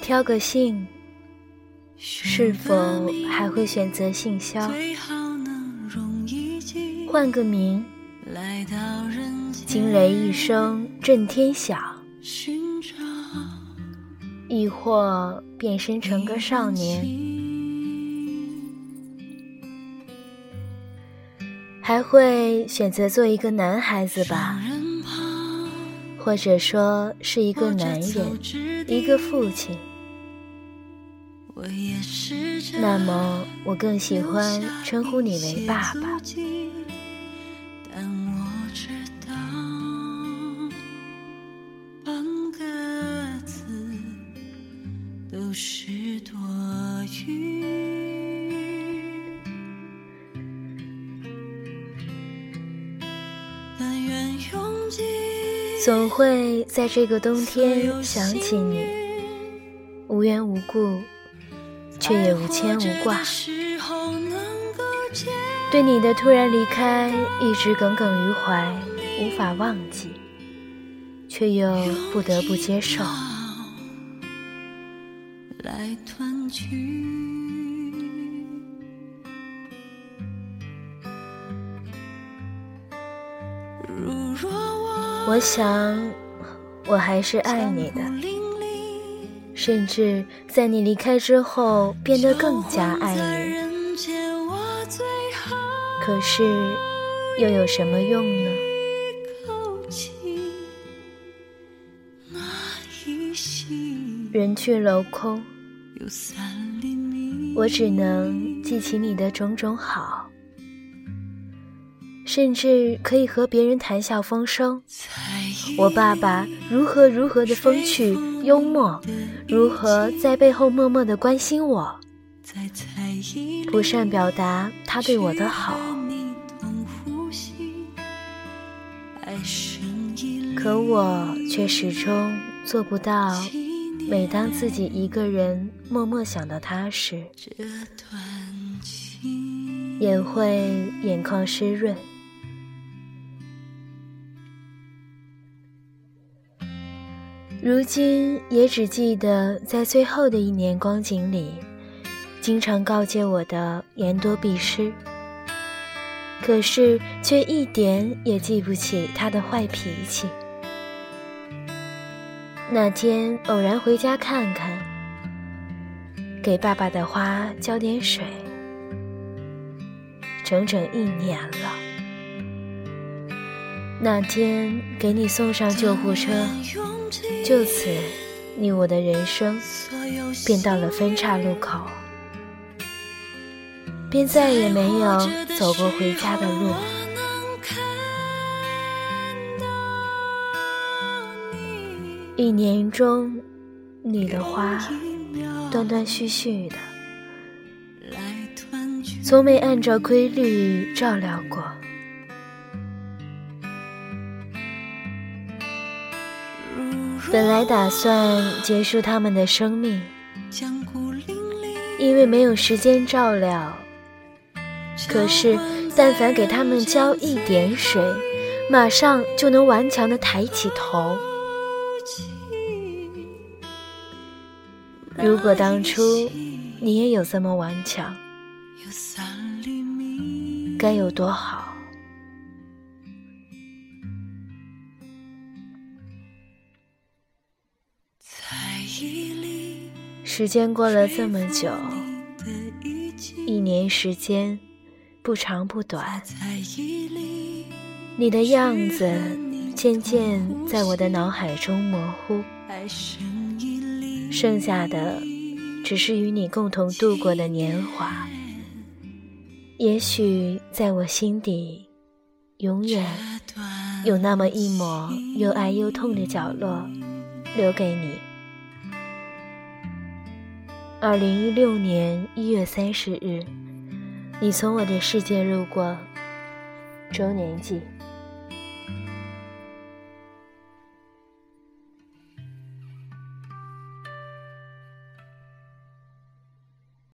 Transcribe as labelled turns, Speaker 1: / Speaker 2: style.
Speaker 1: 挑个姓，是否还会选择姓萧？换个名，惊雷一声震天响，亦或变身成个少年，还会选择做一个男孩子吧？或者说是一个男人，一个父亲。那么，我更喜欢称呼你为爸爸。总会在这个冬天想起你，无缘无故。却也无牵无挂，对你的突然离开一直耿耿于怀，无法忘记，却又不得不接受。来团聚我想，我还是爱你的。甚至在你离开之后，变得更加爱你。可是，又有什么用呢？人去楼空，我只能记起你的种种好。甚至可以和别人谈笑风生。我爸爸如何如何的风趣幽默，如何在背后默默的关心我，不善表达他对我的好。可我却始终做不到，每当自己一个人默默想到他时，也会眼眶湿润。如今也只记得在最后的一年光景里，经常告诫我的言多必失。可是却一点也记不起他的坏脾气。那天偶然回家看看，给爸爸的花浇点水，整整一年了。那天给你送上救护车，就此，你我的人生便到了分岔路口，便再也没有走过回家的路。一年中，你的花断断续续的，从没按照规律照料过。本来打算结束他们的生命，因为没有时间照料。可是，但凡给他们浇一点水，马上就能顽强的抬起头。如果当初你也有这么顽强，该有多好。时间过了这么久，一年时间不长不短，你的样子渐渐在我的脑海中模糊，剩下的只是与你共同度过的年华。也许在我心底，永远有那么一抹又爱又痛的角落，留给你。二零一六年一月三十日，你从我的世界路过，周年记。